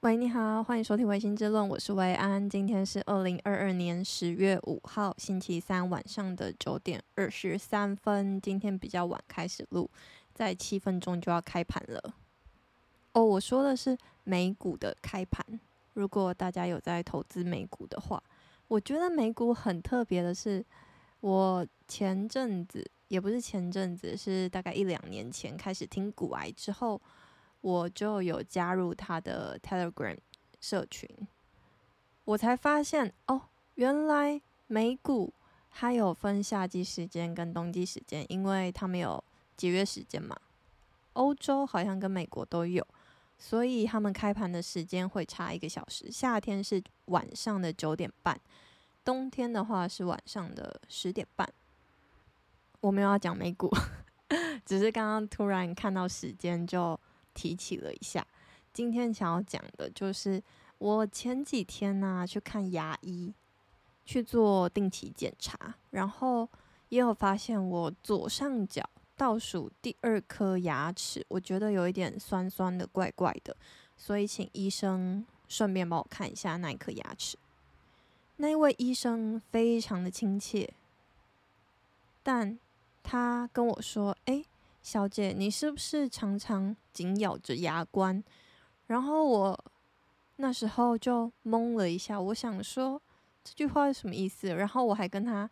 喂，你好，欢迎收听《维新之论》，我是维安。今天是二零二二年十月五号星期三晚上的九点二十三分。今天比较晚开始录，在七分钟就要开盘了。哦，我说的是美股的开盘。如果大家有在投资美股的话，我觉得美股很特别的是，我前阵子也不是前阵子，是大概一两年前开始听股癌之后。我就有加入他的 Telegram 社群，我才发现哦，原来美股它有分夏季时间跟冬季时间，因为他们有节约时间嘛。欧洲好像跟美国都有，所以他们开盘的时间会差一个小时。夏天是晚上的九点半，冬天的话是晚上的十点半。我没有要讲美股，只是刚刚突然看到时间就。提起了一下，今天想要讲的就是我前几天呢、去看牙医，去做定期检查，然后也有发现我左上角倒数第二颗牙齿，我觉得有一点酸酸的、怪怪的，所以请医生顺便帮我看一下那一颗牙齿。那位医生非常的亲切，但他跟我说：“诶。”小姐，你是不是常常紧咬着牙关？然后我那时候就懵了一下，我想说这句话是什么意思？然后我还跟他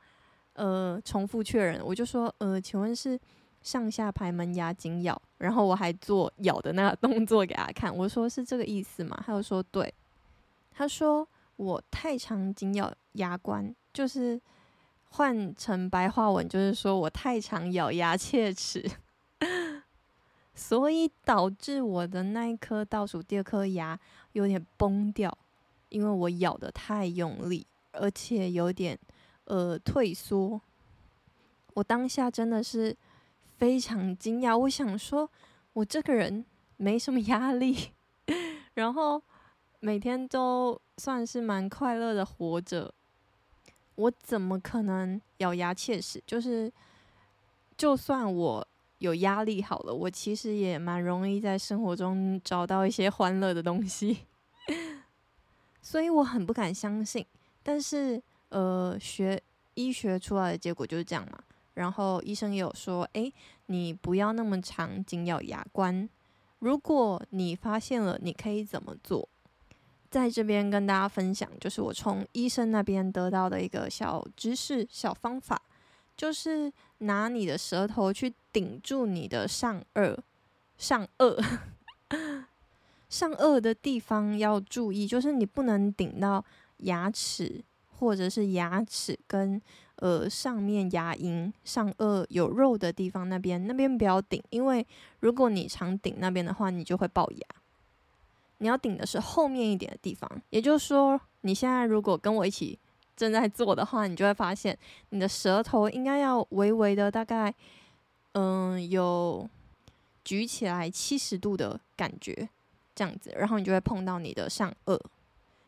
呃重复确认，我就说呃，请问是上下排门牙紧咬？然后我还做咬的那个动作给他看，我说是这个意思吗？他就说对，他说我太常紧咬牙关，就是换成白话文就是说我太常咬牙切齿。所以导致我的那一颗倒数第二颗牙有点崩掉，因为我咬得太用力，而且有点呃退缩。我当下真的是非常惊讶，我想说，我这个人没什么压力，然后每天都算是蛮快乐的活着，我怎么可能咬牙切齿？就是就算我。有压力好了，我其实也蛮容易在生活中找到一些欢乐的东西，所以我很不敢相信。但是，呃，学医学出来的结果就是这样嘛。然后医生也有说，诶，你不要那么长紧咬牙关。如果你发现了，你可以怎么做？在这边跟大家分享，就是我从医生那边得到的一个小知识、小方法。就是拿你的舌头去顶住你的上颚，上颚，上颚的地方要注意，就是你不能顶到牙齿，或者是牙齿跟呃上面牙龈、上颚有肉的地方那边，那边不要顶，因为如果你常顶那边的话，你就会爆牙。你要顶的是后面一点的地方，也就是说，你现在如果跟我一起。正在做的话，你就会发现你的舌头应该要微微的，大概嗯有举起来七十度的感觉，这样子，然后你就会碰到你的上颚。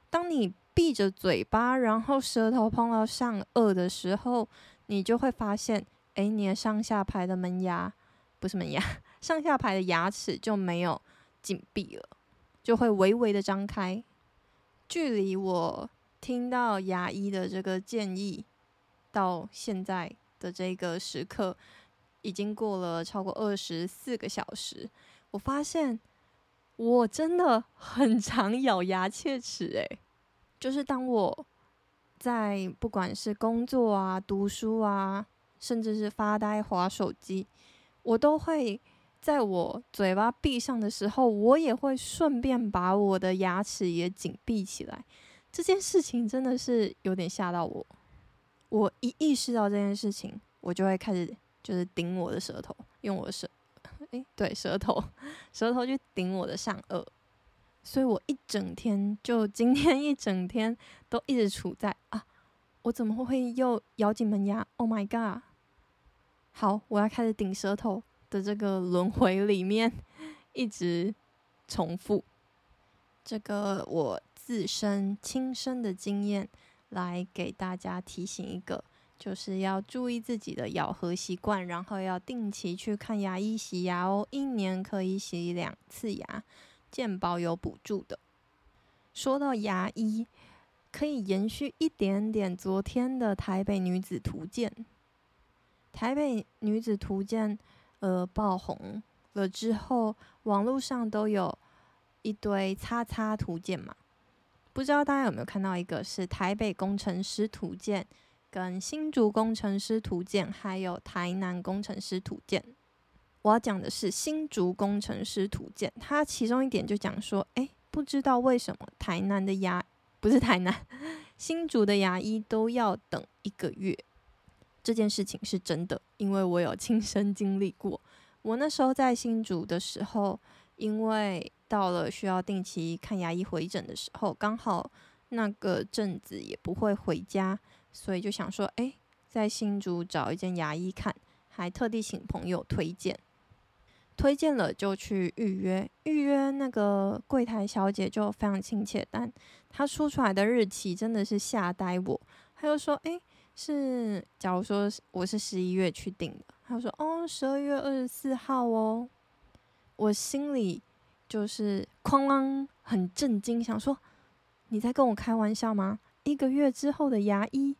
当你闭着嘴巴，然后舌头碰到上颚的时候，你就会发现，哎，你的上下排的门牙不是门牙，上下排的牙齿就没有紧闭了，就会微微的张开，距离我。听到牙医的这个建议，到现在的这个时刻，已经过了超过二十四个小时。我发现我真的很常咬牙切齿，诶，就是当我在不管是工作啊、读书啊，甚至是发呆、划手机，我都会在我嘴巴闭上的时候，我也会顺便把我的牙齿也紧闭起来。这件事情真的是有点吓到我。我一意识到这件事情，我就会开始就是顶我的舌头，用我的舌，诶，对，舌头，舌头去顶我的上颚。所以我一整天，就今天一整天都一直处在啊，我怎么会又咬紧门牙？Oh my god！好，我要开始顶舌头的这个轮回里面，一直重复。这个我。自身亲身的经验来给大家提醒一个，就是要注意自己的咬合习惯，然后要定期去看牙医洗牙哦，一年可以洗两次牙，健保有补助的。说到牙医，可以延续一点点昨天的台北女子图鉴。台北女子图鉴，呃，爆红了之后，网络上都有一堆叉叉图鉴嘛。不知道大家有没有看到，一个是台北工程师图鉴，跟新竹工程师图鉴，还有台南工程师图鉴。我要讲的是新竹工程师图鉴，它其中一点就讲说，哎，不知道为什么台南的牙不是台南，新竹的牙医都要等一个月。这件事情是真的，因为我有亲身经历过。我那时候在新竹的时候，因为到了需要定期看牙医回诊的时候，刚好那个阵子也不会回家，所以就想说，哎，在新竹找一间牙医看，还特地请朋友推荐。推荐了就去预约，预约那个柜台小姐就非常亲切，但她说出来的日期真的是吓呆我。她就说：“诶，是假如说我是十一月去订的。”她说：“哦，十二月二十四号哦。”我心里就是哐啷，很震惊，想说：“你在跟我开玩笑吗？一个月之后的牙医？”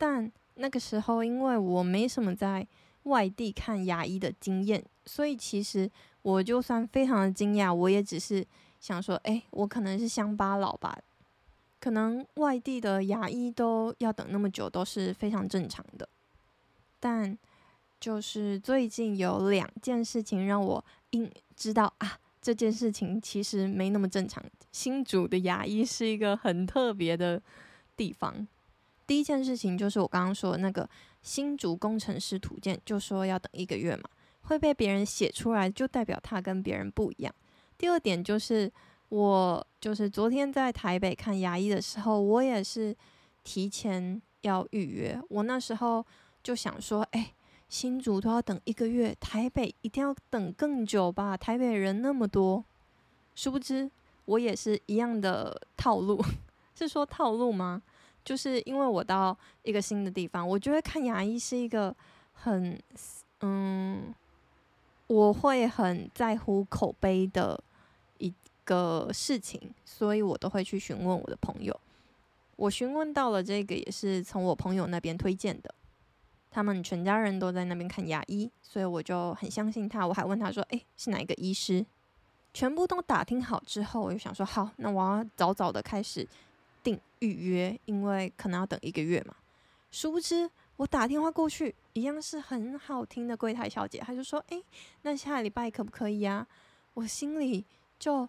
但那个时候因为我没什么在外地看牙医的经验。所以其实我就算非常的惊讶，我也只是想说，哎，我可能是乡巴佬吧，可能外地的牙医都要等那么久，都是非常正常的。但就是最近有两件事情让我应知道啊，这件事情其实没那么正常。新竹的牙医是一个很特别的地方。第一件事情就是我刚刚说的那个新竹工程师图鉴，就说要等一个月嘛。会被别人写出来，就代表他跟别人不一样。第二点就是，我就是昨天在台北看牙医的时候，我也是提前要预约。我那时候就想说，哎，新竹都要等一个月，台北一定要等更久吧？台北人那么多，殊不知我也是一样的套路。是说套路吗？就是因为我到一个新的地方，我觉得看牙医是一个很嗯。我会很在乎口碑的一个事情，所以我都会去询问我的朋友。我询问到了这个，也是从我朋友那边推荐的。他们全家人都在那边看牙医，所以我就很相信他。我还问他说：“诶，是哪一个医师？”全部都打听好之后，我就想说：“好，那我要早早的开始订预约，因为可能要等一个月嘛。”殊不知。我打电话过去，一样是很好听的柜台小姐，她就说：“诶，那下礼拜可不可以呀？”我心里就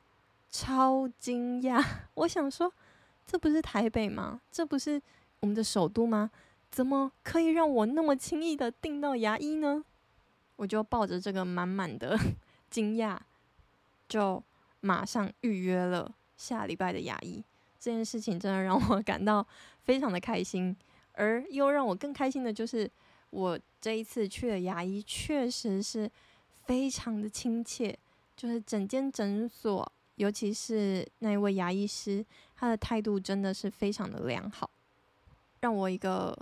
超惊讶，我想说，这不是台北吗？这不是我们的首都吗？怎么可以让我那么轻易的订到牙医呢？我就抱着这个满满的 惊讶，就马上预约了下礼拜的牙医。这件事情真的让我 感到非常的开心。而又让我更开心的就是，我这一次去的牙医确实是非常的亲切，就是整间诊所，尤其是那一位牙医师，他的态度真的是非常的良好，让我一个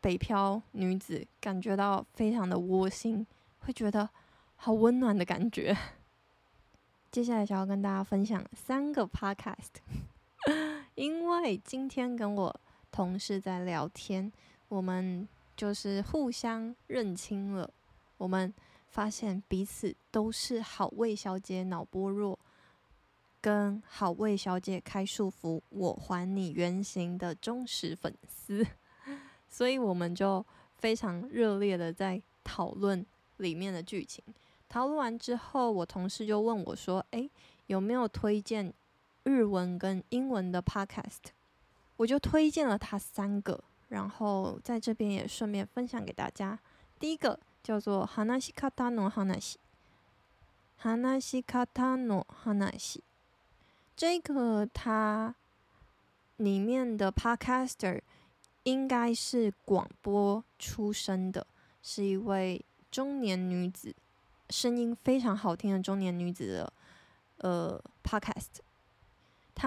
北漂女子感觉到非常的窝心，会觉得好温暖的感觉。接下来想要跟大家分享三个 podcast，因为今天跟我。同事在聊天，我们就是互相认清了。我们发现彼此都是好味小姐脑波弱，跟好味小姐开束缚，我还你原形的忠实粉丝，所以我们就非常热烈的在讨论里面的剧情。讨论完之后，我同事就问我说：“诶，有没有推荐日文跟英文的 podcast？” 我就推荐了他三个，然后在这边也顺便分享给大家。第一个叫做话し方の话，话し方の话，这个它里面的 podcaster 应该是广播出身的，是一位中年女子，声音非常好听的中年女子的呃 podcast，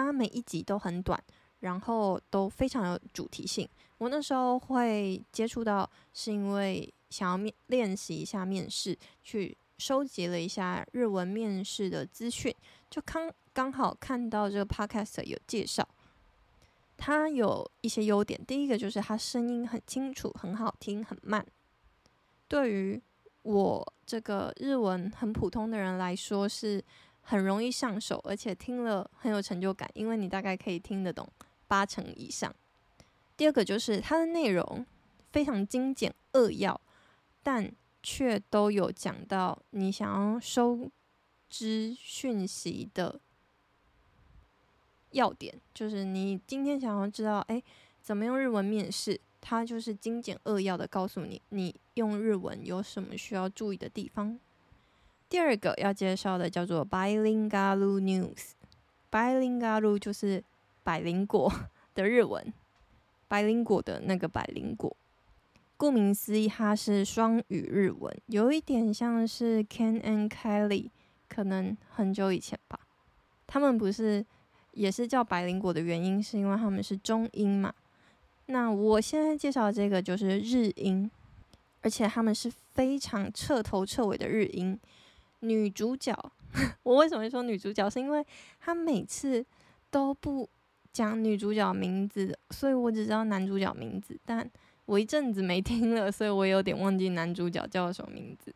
它每一集都很短。然后都非常有主题性。我那时候会接触到，是因为想要面练习一下面试，去收集了一下日文面试的资讯。就刚刚好看到这个 podcast 有介绍，它有一些优点。第一个就是它声音很清楚，很好听，很慢。对于我这个日文很普通的人来说，是很容易上手，而且听了很有成就感，因为你大概可以听得懂八成以上。第二个就是它的内容非常精简扼要，但却都有讲到你想要收知讯息的要点，就是你今天想要知道，哎，怎么用日文面试？它就是精简扼要的告诉你，你用日文有什么需要注意的地方。第二个要介绍的叫做 Bilingual News，Bilingual 就是百灵果的日文，百灵果的那个百灵果。顾名思义，它是双语日文，有一点像是 Ken and Kelly，可能很久以前吧。他们不是也是叫百灵果的原因，是因为他们是中英嘛。那我现在介绍的这个就是日英，而且他们是非常彻头彻尾的日英。女主角，我为什么会说女主角？是因为她每次都不讲女主角名字，所以我只知道男主角名字，但。我一阵子没听了，所以我有点忘记男主角叫什么名字。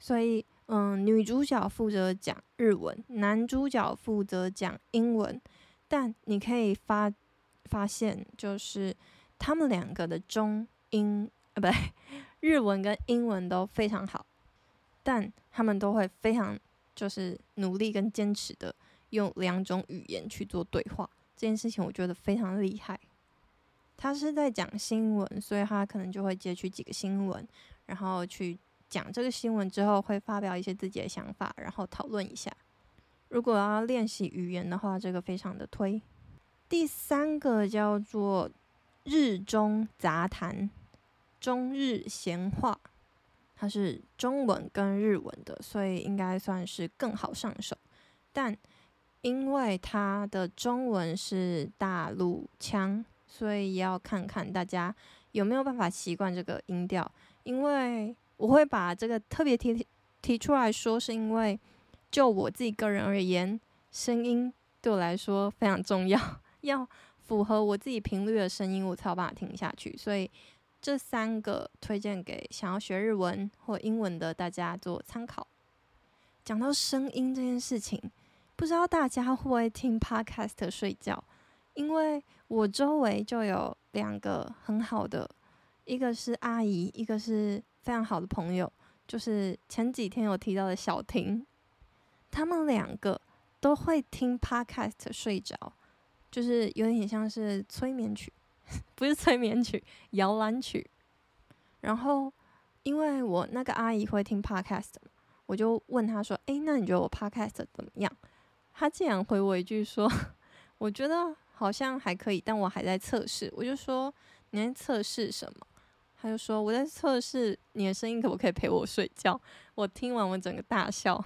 所以，嗯，女主角负责讲日文，男主角负责讲英文。但你可以发发现，就是他们两个的中英啊，不对，日文跟英文都非常好，但他们都会非常就是努力跟坚持的用两种语言去做对话。这件事情我觉得非常厉害。他是在讲新闻，所以他可能就会截取几个新闻，然后去讲这个新闻之后，会发表一些自己的想法，然后讨论一下。如果要练习语言的话，这个非常的推。第三个叫做日中杂谈，中日闲话，它是中文跟日文的，所以应该算是更好上手。但因为它的中文是大陆腔。所以要看看大家有没有办法习惯这个音调，因为我会把这个特别提提出来说，是因为就我自己个人而言，声音对我来说非常重要，要符合我自己频率的声音，我才有办法听下去。所以这三个推荐给想要学日文或英文的大家做参考。讲到声音这件事情，不知道大家会不会听 Podcast 睡觉？因为我周围就有两个很好的，一个是阿姨，一个是非常好的朋友，就是前几天有提到的小婷，他们两个都会听 podcast 睡着，就是有点像是催眠曲，不是催眠曲，摇篮曲。然后因为我那个阿姨会听 podcast，我就问她说：“诶，那你觉得我 podcast 怎么样？”她竟然回我一句说：“我觉得。”好像还可以，但我还在测试。我就说，你在测试什么？她就说，我在测试你的声音可不可以陪我睡觉。我听完我整个大笑。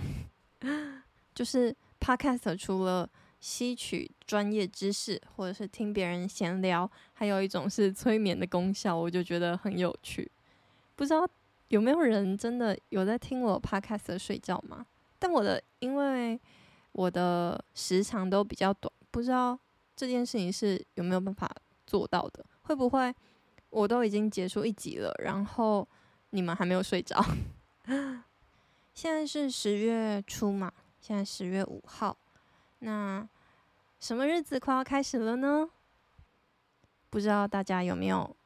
就是 Podcast 除了吸取专业知识，或者是听别人闲聊，还有一种是催眠的功效，我就觉得很有趣。不知道有没有人真的有在听我 Podcast 睡觉吗？但我的因为我的时长都比较短，不知道。这件事情是有没有办法做到的？会不会我都已经结束一集了，然后你们还没有睡着？现在是十月初嘛，现在十月五号，那什么日子快要开始了呢？不知道大家有没有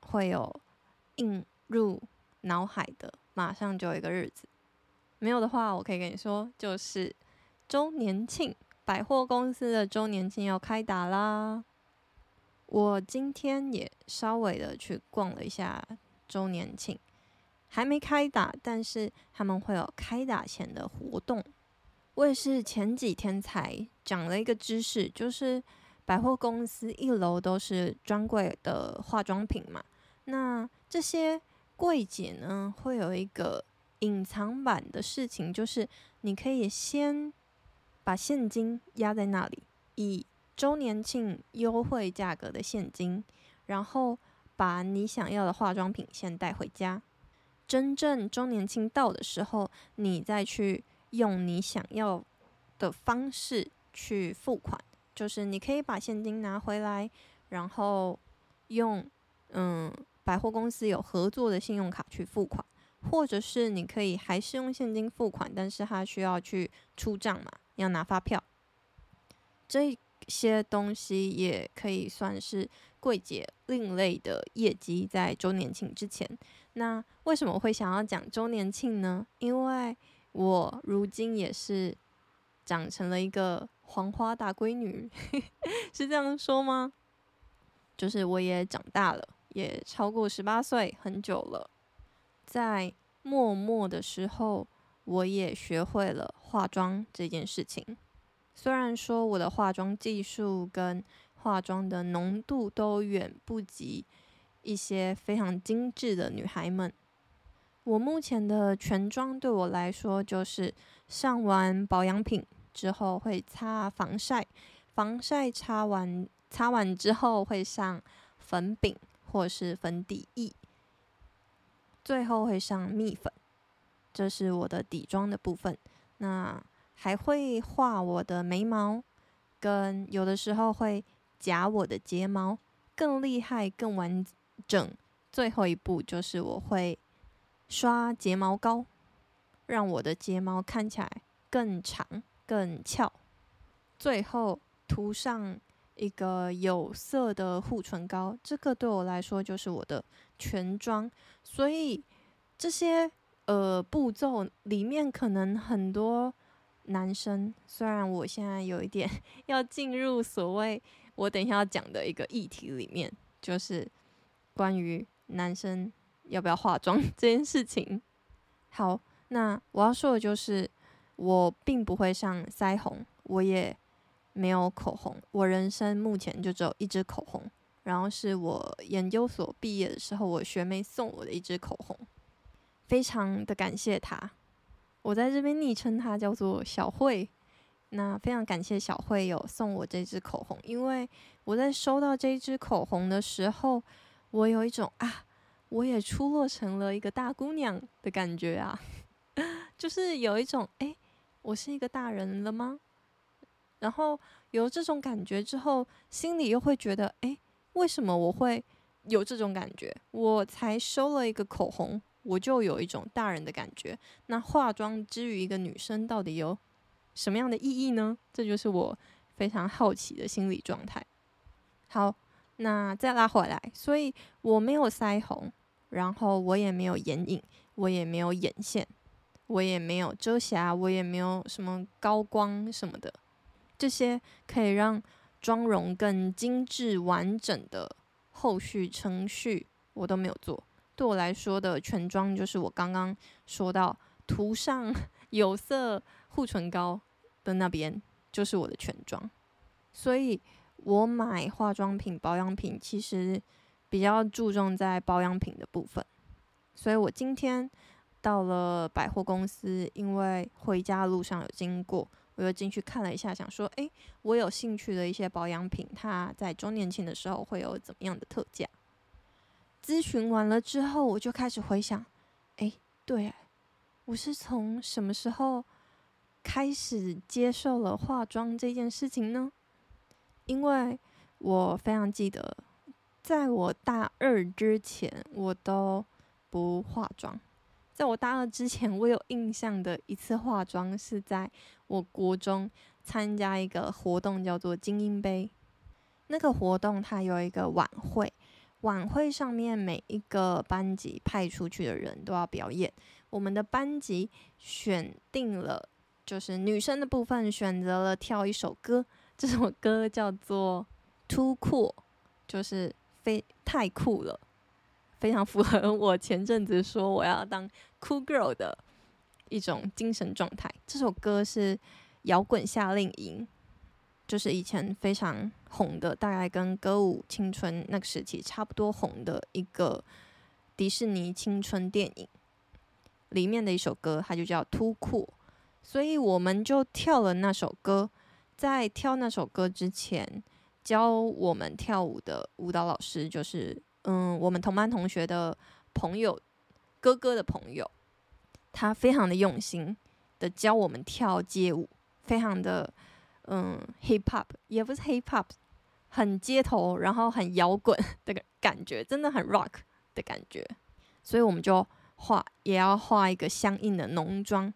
会有映入脑海的，马上就有一个日子。没有的话，我可以跟你说，就是周年庆。百货公司的周年庆要开打啦！我今天也稍微的去逛了一下周年庆，还没开打，但是他们会有开打前的活动。我也是前几天才讲了一个知识，就是百货公司一楼都是专柜的化妆品嘛，那这些柜姐呢，会有一个隐藏版的事情，就是你可以先。把现金压在那里，以周年庆优惠价格的现金，然后把你想要的化妆品先带回家。真正周年庆到的时候，你再去用你想要的方式去付款，就是你可以把现金拿回来，然后用嗯百货公司有合作的信用卡去付款，或者是你可以还是用现金付款，但是它需要去出账嘛，要拿发票。这些东西也可以算是柜姐另类的业绩，在周年庆之前。那为什么会想要讲周年庆呢？因为我如今也是长成了一个黄花大闺女，是这样说吗？就是我也长大了，也超过十八岁很久了。在默默的时候，我也学会了化妆这件事情。虽然说我的化妆技术跟化妆的浓度都远不及一些非常精致的女孩们。我目前的全妆对我来说，就是上完保养品之后会擦防晒，防晒擦完擦完之后会上粉饼或是粉底液，最后会上蜜粉，这是我的底妆的部分。那还会画我的眉毛，跟有的时候会夹我的睫毛，更厉害、更完整。最后一步就是我会。刷睫毛膏，让我的睫毛看起来更长、更翘。最后涂上一个有色的护唇膏，这个对我来说就是我的全妆。所以这些呃步骤里面，可能很多男生，虽然我现在有一点 要进入所谓我等一下要讲的一个议题里面，就是关于男生。要不要化妆 这件事情？好，那我要说的就是，我并不会上腮红，我也没有口红。我人生目前就只有一支口红，然后是我研究所毕业的时候，我学妹送我的一支口红，非常的感谢她。我在这边昵称她叫做小慧。那非常感谢小慧有送我这支口红，因为我在收到这支口红的时候，我有一种啊。我也出落成了一个大姑娘的感觉啊，就是有一种哎，我是一个大人了吗？然后有这种感觉之后，心里又会觉得哎，为什么我会有这种感觉？我才收了一个口红，我就有一种大人的感觉。那化妆之于一个女生，到底有什么样的意义呢？这就是我非常好奇的心理状态。好，那再拉回来，所以我没有腮红。然后我也没有眼影，我也没有眼线，我也没有遮瑕，我也没有什么高光什么的，这些可以让妆容更精致完整的后续程序我都没有做。对我来说的全妆就是我刚刚说到涂上 有色护唇膏的那边就是我的全妆。所以我买化妆品、保养品其实。比较注重在保养品的部分，所以我今天到了百货公司，因为回家路上有经过，我又进去看了一下，想说，诶，我有兴趣的一些保养品，它在周年庆的时候会有怎么样的特价？咨询完了之后，我就开始回想，诶，对，我是从什么时候开始接受了化妆这件事情呢？因为我非常记得。在我大二之前，我都不化妆。在我大二之前，我有印象的一次化妆是在我国中参加一个活动，叫做精英杯。那个活动它有一个晚会，晚会上面每一个班级派出去的人都要表演。我们的班级选定了，就是女生的部分选择了跳一首歌，这首歌叫做《Too Cool》，就是。非太酷了，非常符合我前阵子说我要当酷 girl 的一种精神状态。这首歌是摇滚夏令营，就是以前非常红的，大概跟歌舞青春那个时期差不多红的一个迪士尼青春电影里面的一首歌，它就叫 Too Cool，所以我们就跳了那首歌。在跳那首歌之前。教我们跳舞的舞蹈老师就是，嗯，我们同班同学的朋友，哥哥的朋友，他非常的用心的教我们跳街舞，非常的嗯 hip hop，也不是 hip hop，很街头，然后很摇滚的感觉，真的很 rock 的感觉。所以我们就画，也要画一个相应的浓妆。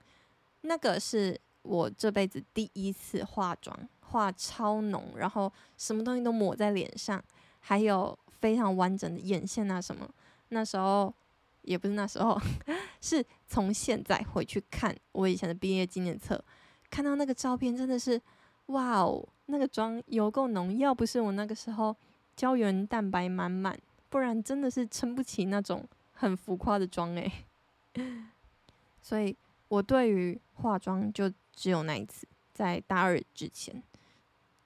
那个是我这辈子第一次化妆，画超浓，然后什么东西都抹在脸上，还有非常完整的眼线啊什么。那时候也不是那时候，是从现在回去看我以前的毕业纪念册，看到那个照片真的是，哇哦，那个妆有够浓。要不是我那个时候胶原蛋白满满，不然真的是撑不起那种很浮夸的妆诶。所以。我对于化妆就只有那一次，在大二之前，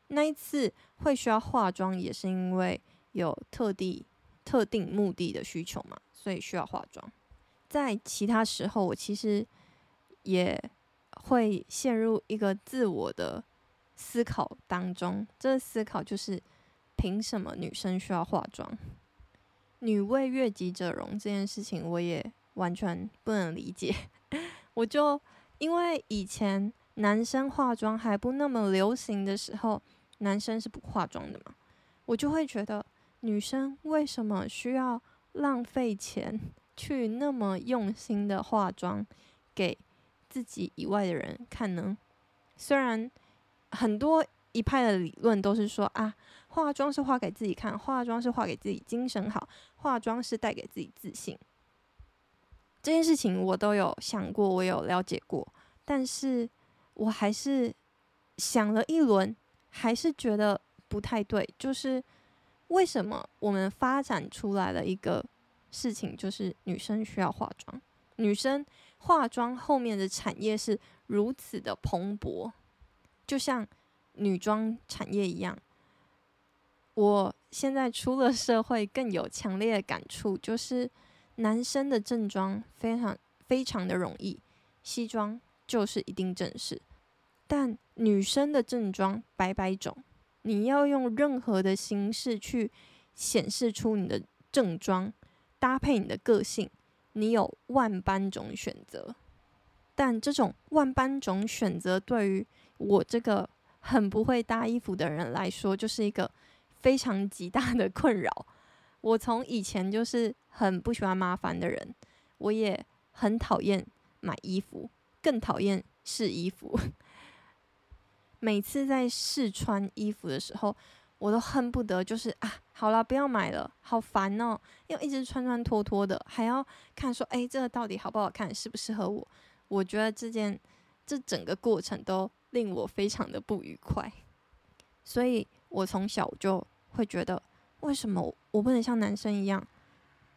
那一次会需要化妆，也是因为有特地、特定目的的需求嘛，所以需要化妆。在其他时候，我其实也会陷入一个自我的思考当中。这思考就是：凭什么女生需要化妆？女为悦己者容这件事情，我也完全不能理解。我就因为以前男生化妆还不那么流行的时候，男生是不化妆的嘛，我就会觉得女生为什么需要浪费钱去那么用心的化妆给自己以外的人看呢？虽然很多一派的理论都是说啊，化妆是化给自己看，化妆是化给自己精神好，化妆是带给自己自信。这件事情我都有想过，我有了解过，但是我还是想了一轮，还是觉得不太对。就是为什么我们发展出来了一个事情，就是女生需要化妆，女生化妆后面的产业是如此的蓬勃，就像女装产业一样。我现在出了社会，更有强烈的感触，就是。男生的正装非常非常的容易，西装就是一定正式，但女生的正装百百种，你要用任何的形式去显示出你的正装，搭配你的个性，你有万般种选择，但这种万般种选择对于我这个很不会搭衣服的人来说，就是一个非常极大的困扰。我从以前就是很不喜欢麻烦的人，我也很讨厌买衣服，更讨厌试衣服。每次在试穿衣服的时候，我都恨不得就是啊，好了，不要买了，好烦哦，要一直穿穿脱脱的，还要看说，哎，这个到底好不好看，适不适合我？我觉得这件这整个过程都令我非常的不愉快，所以我从小就会觉得。为什么我不能像男生一样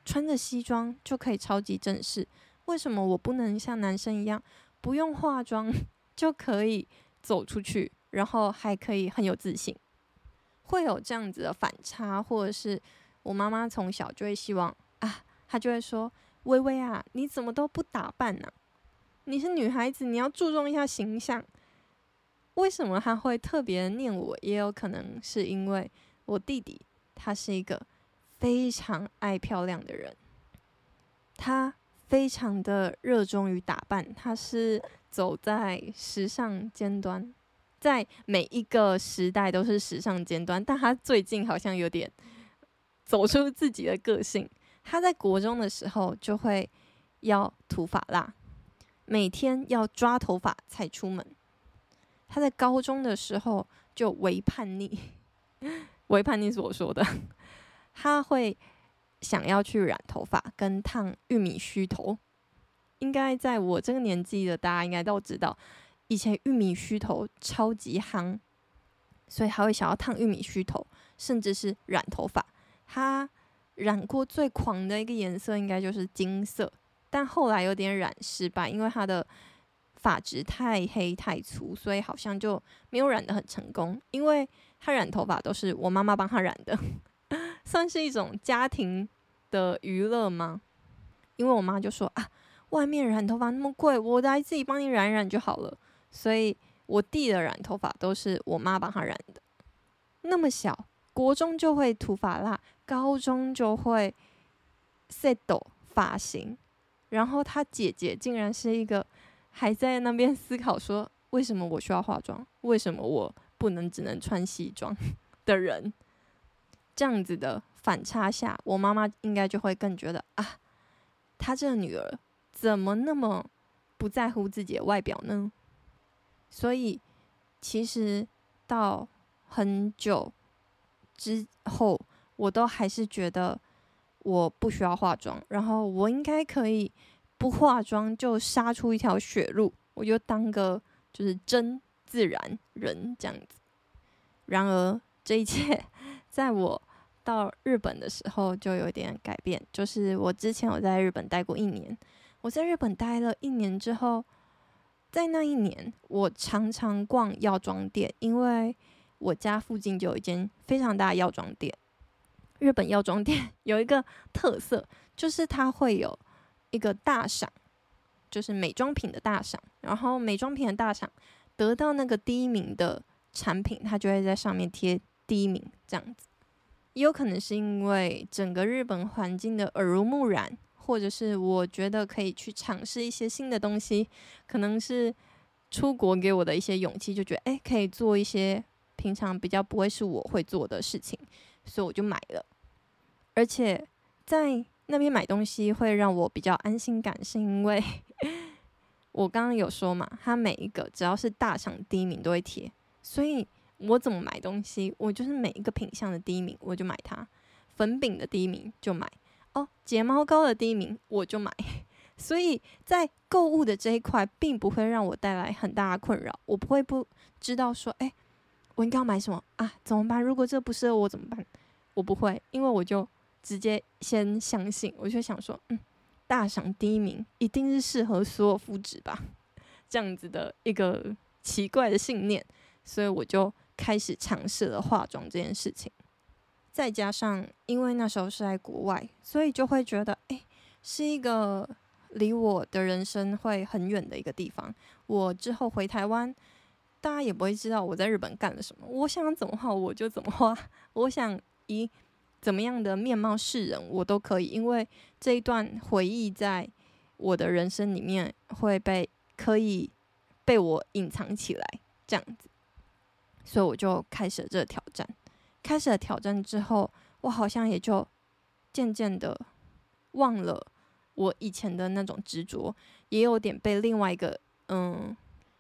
穿着西装就可以超级正式？为什么我不能像男生一样不用化妆 就可以走出去，然后还可以很有自信？会有这样子的反差，或者是我妈妈从小就会希望啊，她就会说：“薇薇啊，你怎么都不打扮呢？你是女孩子，你要注重一下形象。”为什么她会特别念我？也有可能是因为我弟弟。他是一个非常爱漂亮的人，他非常的热衷于打扮，他是走在时尚尖端，在每一个时代都是时尚尖端，但他最近好像有点走出自己的个性。他在国中的时候就会要涂发蜡，每天要抓头发才出门。他在高中的时候就违叛逆。违叛逆是我说的，他会想要去染头发跟烫玉米须头。应该在我这个年纪的大家应该都知道，以前玉米须头超级夯，所以他会想要烫玉米须头，甚至是染头发。他染过最狂的一个颜色应该就是金色，但后来有点染失败，因为他的发质太黑太粗，所以好像就没有染得很成功，因为。他染头发都是我妈妈帮他染的，算是一种家庭的娱乐吗？因为我妈就说啊，外面染头发那么贵，我来自己帮你染染就好了。所以我弟的染头发都是我妈帮他染的。那么小，国中就会涂发蜡，高中就会 set 发型，然后他姐姐竟然是一个还在那边思考说为什么我需要化妆？为什么我不能只能穿西装的人？这样子的反差下，我妈妈应该就会更觉得啊，她这个女儿怎么那么不在乎自己的外表呢？所以，其实到很久之后，我都还是觉得我不需要化妆，然后我应该可以不化妆就杀出一条血路，我就当个就是真自然人这样子。然而，这一切 在我到日本的时候就有点改变，就是我之前我在日本待过一年，我在日本待了一年之后，在那一年我常常逛药妆店，因为我家附近就有一间非常大的药妆店。日本药妆店有一个特色，就是它会有一个大赏，就是美妆品的大赏，然后美妆品的大赏得到那个第一名的产品，它就会在上面贴第一名这样子。也有可能是因为整个日本环境的耳濡目染，或者是我觉得可以去尝试一些新的东西，可能是出国给我的一些勇气，就觉得诶，可以做一些平常比较不会是我会做的事情，所以我就买了。而且在那边买东西会让我比较安心感，是因为我刚刚有说嘛，它每一个只要是大厂第一名都会贴，所以。我怎么买东西？我就是每一个品相的第一名，我就买它。粉饼的第一名就买睫毛膏的第一名我就买。所以在购物的这一块，并不会让我带来很大的困扰。我不会不知道说，哎，我应该要买什么啊？怎么办？如果这不适合我怎么办？我不会，因为我就直接先相信，我就想说，嗯，大赏第一名一定是适合所有肤质吧？这样子的一个奇怪的信念，所以我就。开始尝试了化妆这件事情，再加上因为那时候是在国外，所以就会觉得，哎，是一个离我的人生会很远的一个地方。我之后回台湾，大家也不会知道我在日本干了什么。我想怎么画我就怎么画，我想以怎么样的面貌示人，我都可以，因为这一段回忆在我的人生里面会被可以被我隐藏起来，这样子。所以我就开始了这个挑战。开始了挑战之后，我好像也就渐渐的忘了我以前的那种执着，也有点被另外一个嗯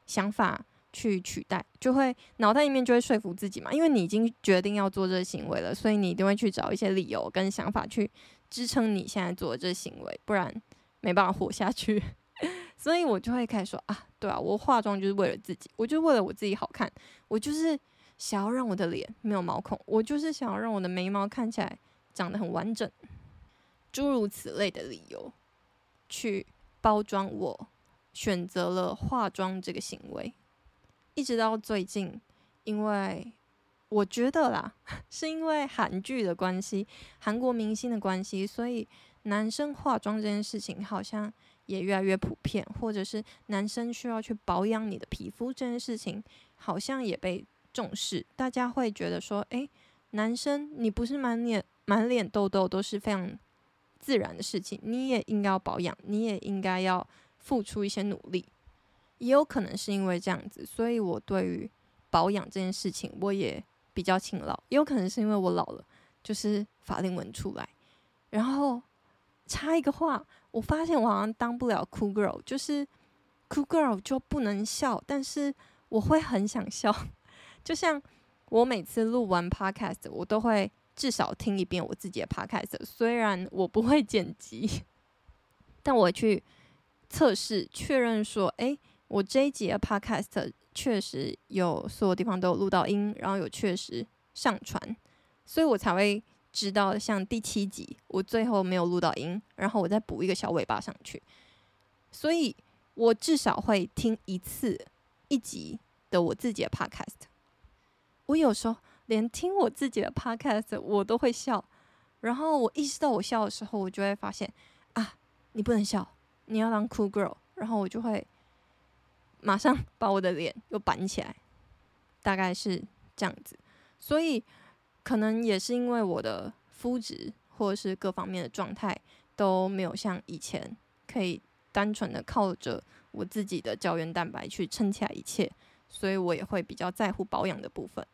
想法去取代，就会脑袋里面就会说服自己嘛，因为你已经决定要做这行为了，所以你一定会去找一些理由跟想法去支撑你现在做的这行为，不然没办法活下去。所以我就会开始说啊，对啊，我化妆就是为了自己，我就为了我自己好看，我就是想要让我的脸没有毛孔，我就是想要让我的眉毛看起来长得很完整，诸如此类的理由，去包装我选择了化妆这个行为，一直到最近，因为我觉得啦，是因为韩剧的关系，韩国明星的关系，所以男生化妆这件事情好像。也越来越普遍，或者是男生需要去保养你的皮肤这件事情，好像也被重视。大家会觉得说，诶，男生你不是满脸满脸痘痘都是非常自然的事情，你也应该要保养，你也应该要付出一些努力。也有可能是因为这样子，所以我对于保养这件事情，我也比较勤劳。也有可能是因为我老了，就是法令纹出来，然后。插一个话，我发现我好像当不了 cool girl，就是 cool girl 就不能笑，但是我会很想笑。就像我每次录完 podcast，我都会至少听一遍我自己的 podcast，虽然我不会剪辑，但我去测试确认说，诶，我这一集的 podcast 确实有所有地方都有录到音，然后有确实上传，所以我才会。知道像第七集，我最后没有录到音，然后我再补一个小尾巴上去，所以我至少会听一次一集的我自己的 podcast。我有时候连听我自己的 podcast 我都会笑，然后我意识到我笑的时候，我就会发现啊，你不能笑，你要当 cool girl，然后我就会马上把我的脸又板起来，大概是这样子，所以。可能也是因为我的肤质或者是各方面的状态都没有像以前可以单纯的靠着我自己的胶原蛋白去撑起来一切，所以我也会比较在乎保养的部分。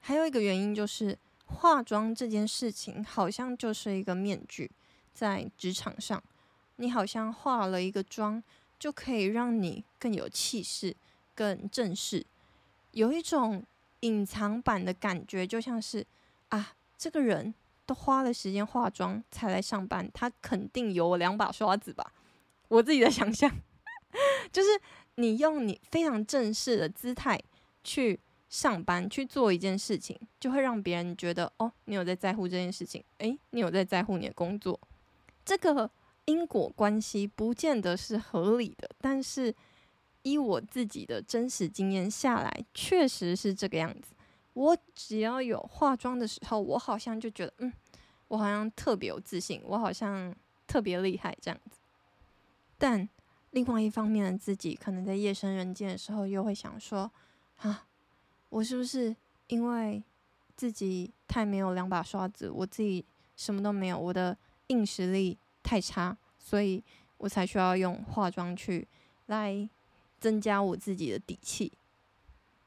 还有一个原因就是，化妆这件事情好像就是一个面具，在职场上，你好像化了一个妆，就可以让你更有气势、更正式，有一种隐藏版的感觉，就像是啊，这个人都花了时间化妆才来上班，他肯定有两把刷子吧？我自己的想象，就是你用你非常正式的姿态去上班去做一件事情，就会让别人觉得哦，你有在在乎这件事情，诶，你有在在乎你的工作。这个因果关系不见得是合理的，但是依我自己的真实经验下来，确实是这个样子。我只要有化妆的时候，我好像就觉得，嗯，我好像特别有自信，我好像特别厉害这样子。但另外一方面的自己，可能在夜深人静的时候，又会想说，啊。我是不是因为自己太没有两把刷子，我自己什么都没有，我的硬实力太差，所以我才需要用化妆去来增加我自己的底气？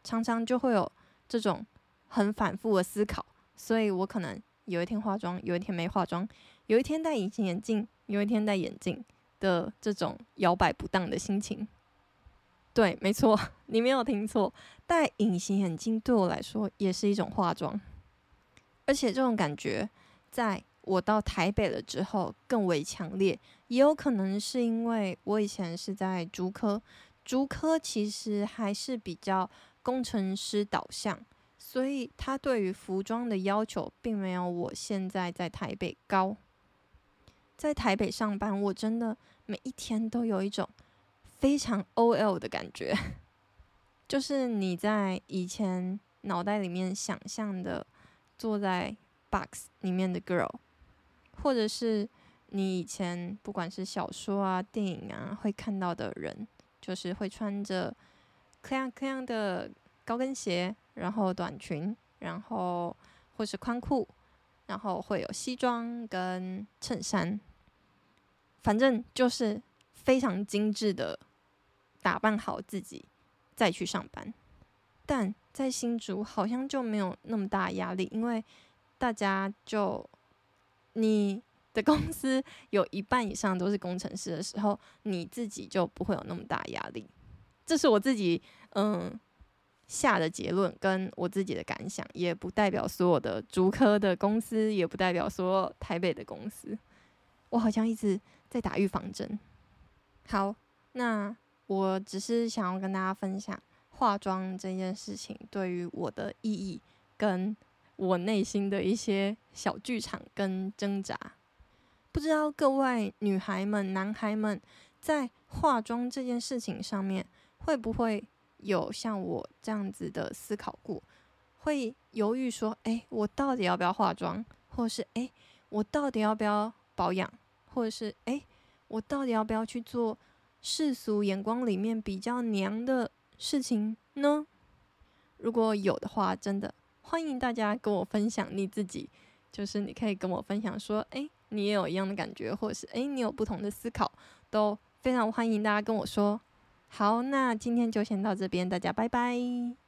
常常就会有这种很反复的思考，所以我可能有一天化妆，有一天没化妆，有一天戴隐形眼镜，有一天戴眼镜的这种摇摆不当的心情。对，没错，你没有听错。戴隐形眼镜对我来说也是一种化妆，而且这种感觉在我到台北了之后更为强烈。也有可能是因为我以前是在竹科，竹科其实还是比较工程师导向，所以他对于服装的要求并没有我现在在台北高。在台北上班，我真的每一天都有一种。非常 OL 的感觉，就是你在以前脑袋里面想象的坐在 box 里面的 girl，或者是你以前不管是小说啊、电影啊会看到的人，就是会穿着这样这样的高跟鞋，然后短裙，然后或是宽裤，然后会有西装跟衬衫，反正就是非常精致的。打扮好自己再去上班，但在新竹好像就没有那么大压力，因为大家就你的公司有一半以上都是工程师的时候，你自己就不会有那么大压力。这是我自己嗯下的结论，跟我自己的感想，也不代表所有的竹科的公司，也不代表所有台北的公司。我好像一直在打预防针。好，那。我只是想要跟大家分享化妆这件事情对于我的意义，跟我内心的一些小剧场跟挣扎。不知道各位女孩们、男孩们在化妆这件事情上面，会不会有像我这样子的思考过？会犹豫说：“诶，我到底要不要化妆？或是诶，我到底要不要保养？或者是诶，我到底要不要去做？”世俗眼光里面比较娘的事情呢？如果有的话，真的欢迎大家跟我分享你自己，就是你可以跟我分享说，诶，你也有一样的感觉，或者是诶，你有不同的思考，都非常欢迎大家跟我说。好，那今天就先到这边，大家拜拜。